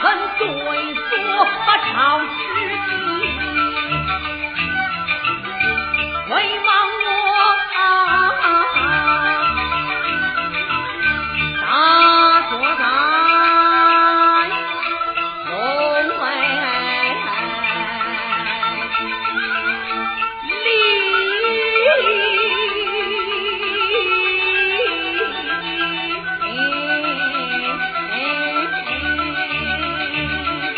臣对坐朝之。